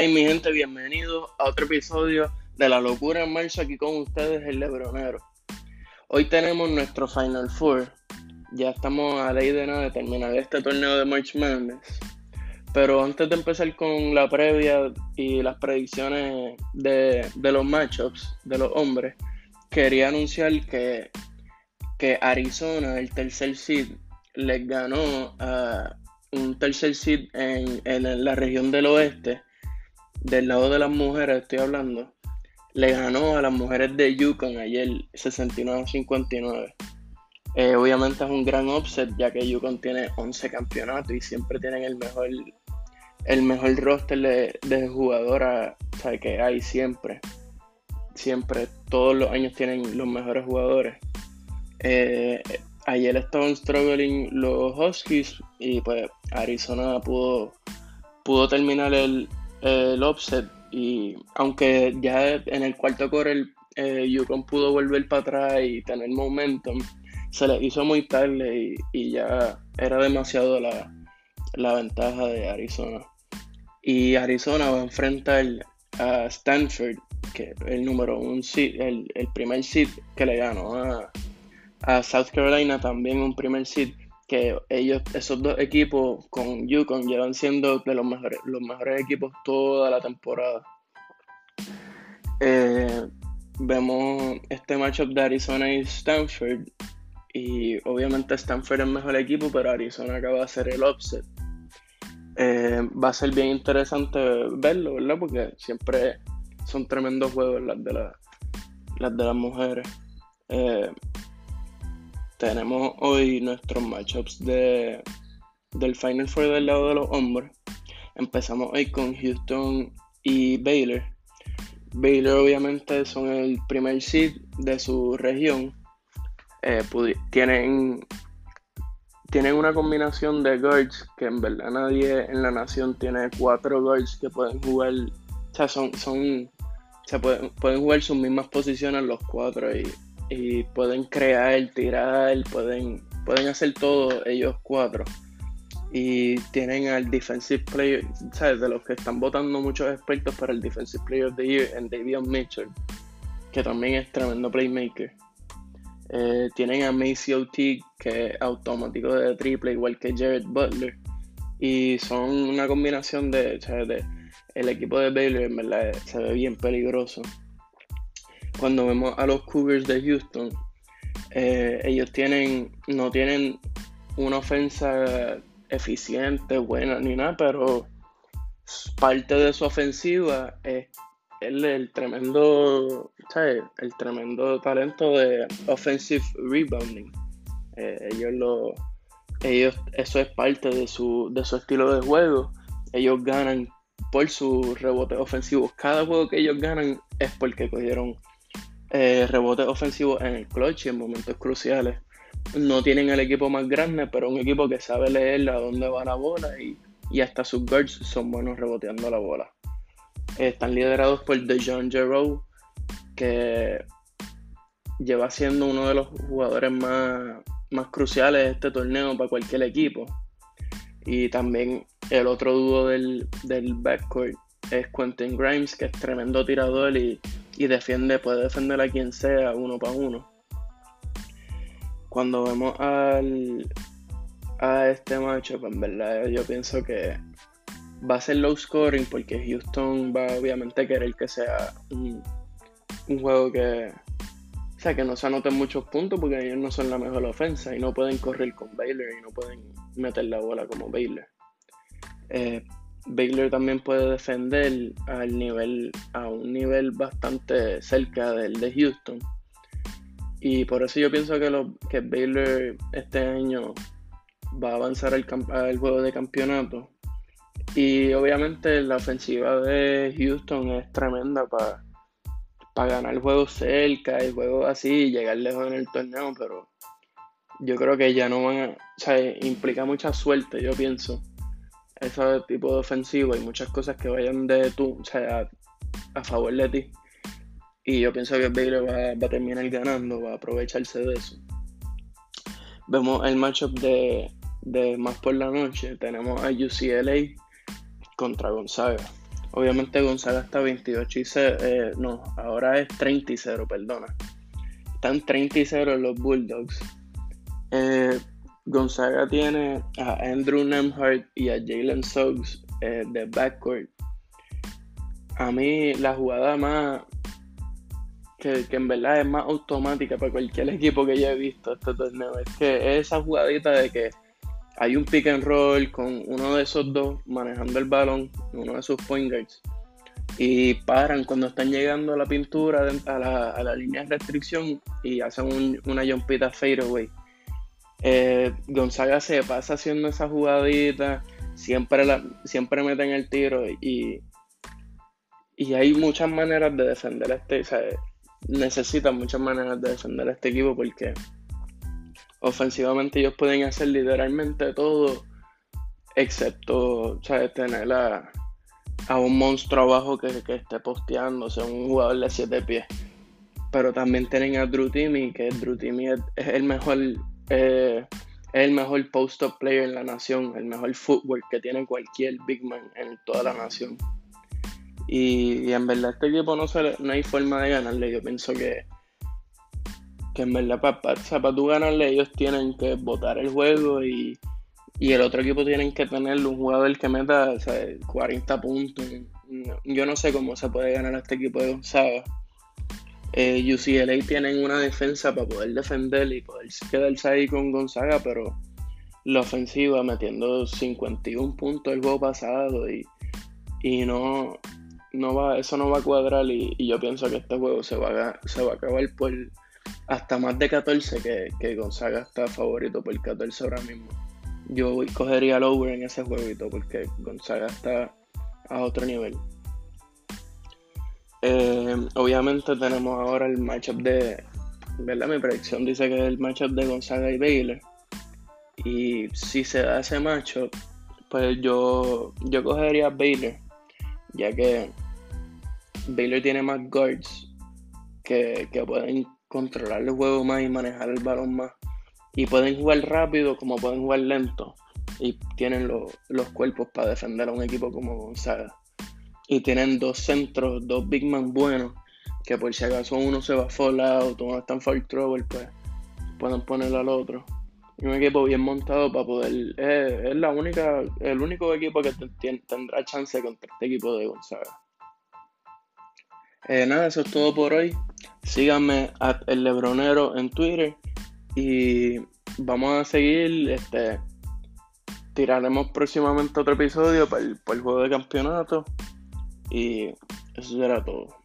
Hey mi gente, bienvenidos a otro episodio de La Locura en Marzo aquí con ustedes el Lebronero. Hoy tenemos nuestro Final Four. Ya estamos a ley de de terminar este torneo de March Madness. Pero antes de empezar con la previa y las predicciones de, los matchups de los hombres, quería anunciar que, que Arizona, el tercer seed, les ganó a un tercer seed en, en la región del oeste, del lado de las mujeres estoy hablando, le ganó a las mujeres de Yukon ayer 69-59. Eh, obviamente es un gran offset ya que Yukon tiene 11 campeonatos y siempre tienen el mejor el mejor roster de, de jugadoras que hay siempre. Siempre, todos los años tienen los mejores jugadores. Eh, ayer estaban struggling los Huskies y pues Arizona pudo, pudo terminar el, el offset y aunque ya en el cuarto core eh, Yukon pudo volver para atrás y tener momentum, se le hizo muy tarde y, ya era demasiado la, ventaja de Arizona. Y Arizona va a enfrentar a Stanford, que el número un el, primer seed que le ganó a, a South Carolina, también un primer seed que ellos, esos dos equipos con Yukon llevan siendo de los mejores, los mejores equipos toda la temporada. Eh, vemos este matchup de Arizona y Stanford. Y obviamente Stanford es el mejor equipo, pero Arizona acaba de hacer el offset. Eh, va a ser bien interesante verlo, ¿verdad? Porque siempre son tremendos juegos las de, las, de las mujeres. Eh, tenemos hoy nuestros matchups de, del Final Four del lado de los hombres. Empezamos hoy con Houston y Baylor. Baylor obviamente son el primer seed de su región. Eh, tienen, tienen una combinación de guards que en verdad nadie en la nación tiene cuatro guards que pueden jugar. O sea, son, son se pueden, pueden jugar sus mismas posiciones los cuatro y y pueden crear, tirar, pueden, pueden hacer todo ellos cuatro. Y tienen al Defensive Player, ¿sabes? De los que están votando muchos expertos para el Defensive Player of the Year en David Mitchell, que también es tremendo playmaker. Eh, tienen a Macy O'Teague, que es automático de triple, igual que Jared Butler. Y son una combinación de, de el equipo de Baylor, en verdad, se ve bien peligroso cuando vemos a los Cougars de Houston, eh, ellos tienen, no tienen una ofensa eficiente, buena ni nada, pero parte de su ofensiva es el, tremendo, El tremendo talento de offensive rebounding. Eh, ellos lo, ellos, eso es parte de su, de su estilo de juego. Ellos ganan por sus rebotes ofensivos. Cada juego que ellos ganan es porque cogieron eh, rebotes ofensivos en el clutch y en momentos cruciales. No tienen el equipo más grande, pero un equipo que sabe leer a dónde va la bola y, hasta sus guards son buenos reboteando la bola. están liderados por DeJohn Jarreau, que lleva siendo uno de los jugadores más, más cruciales de este torneo para cualquier equipo. Y también el otro dúo del, del backcourt es Quentin Grimes, que es tremendo tirador y y defiende, puede defender a quien sea uno para uno. Cuando vemos al, a este macho, pues en verdad yo pienso que va a ser low scoring porque Houston va obviamente a querer que sea un, juego que, o sea, que no se anoten muchos puntos porque ellos no son la mejor ofensa y no pueden correr con Baylor y no pueden meter la bola como Baylor. Eh, Baylor también puede defender al nivel, a un nivel bastante cerca del de Houston. Y por eso yo pienso que, lo, que Baylor este año va a avanzar al, juego de campeonato. Y obviamente la ofensiva de Houston es tremenda para ganar juegos cerca y juegos así y llegar lejos en el torneo, pero yo creo que ya no van a. O sea, implica mucha suerte, yo pienso ese tipo de ofensivo hay muchas cosas que vayan de tú, o sea, a, favor de ti. Y yo pienso que Baylor va, a terminar ganando, va a aprovecharse de eso. Vemos el matchup de, más por la noche. Tenemos a UCLA contra Gonzaga. Obviamente Gonzaga está 28 y 0, eh, no, ahora es 30 y 0, perdona. Están 30 y 0 los Bulldogs. Eh, Gonzaga tiene a Andrew Nemhart y a Jalen Suggs eh, de backcourt. A mí la jugada más que, en verdad es más automática para cualquier equipo que yo he visto este torneo es que es esa jugadita de que hay un pick and roll con uno de esos dos manejando el balón, uno de sus point guards, y paran cuando están llegando a la pintura, a la, a la línea de restricción y hacen una jumpita fadeaway. Eh, Gonzaga se pasa haciendo esa jugadita, siempre, la, siempre meten el tiro y, y hay muchas maneras de defender este, o necesitan muchas maneras de defender a este equipo porque ofensivamente ellos pueden hacer literalmente todo, excepto tener a, un monstruo abajo que, esté posteando, o sea, un jugador de 7 pies. Pero también tienen a Drew Timmy, que Drew es, el mejor eh, es el mejor post-up player en la nación, el mejor footwork que tiene cualquier big man en toda la nación. Y, en verdad este equipo no, se, no hay forma de ganarle. Yo pienso que que en verdad para, para, tú ganarle ellos tienen que votar el juego y, el otro equipo tienen que tener un jugador que meta 40 puntos. Yo no sé cómo se puede ganar a este equipo de Gonzaga. Eh, UCLA tienen una defensa para poder defender y poder quedarse ahí con Gonzaga, pero la ofensiva metiendo 51 puntos el juego pasado y, y no, no va, eso no va a cuadrar y, yo pienso que este juego se va a, se va a acabar por hasta más de 14 que, que Gonzaga está favorito por 14 ahora mismo. Yo cogería el over en ese jueguito porque Gonzaga está a otro nivel. Eh, obviamente tenemos ahora el matchup de, ¿verdad? Mi predicción dice que es el matchup de Gonzaga y Baylor. Y si se da ese matchup, pues yo, yo cogería a Baylor, ya que Baylor tiene más guards que, que pueden controlar el juego más y manejar el balón más. Y pueden jugar rápido como pueden jugar lento. Y tienen los cuerpos para defender a un equipo como Gonzaga. Y tienen dos centros, dos big man buenos. Que por si acaso uno se va fall out o uno está en foul trouble, pues pueden ponerlo al otro. Y un equipo bien montado para poder. es la única, el único equipo que tendrá chance contra este equipo de Gonzaga. Eh, nada, eso es todo por hoy. Síganme a El Lebronero en Twitter y vamos a seguir. Este, tiraremos próximamente otro episodio para el, para el juego de campeonato y eso será todo.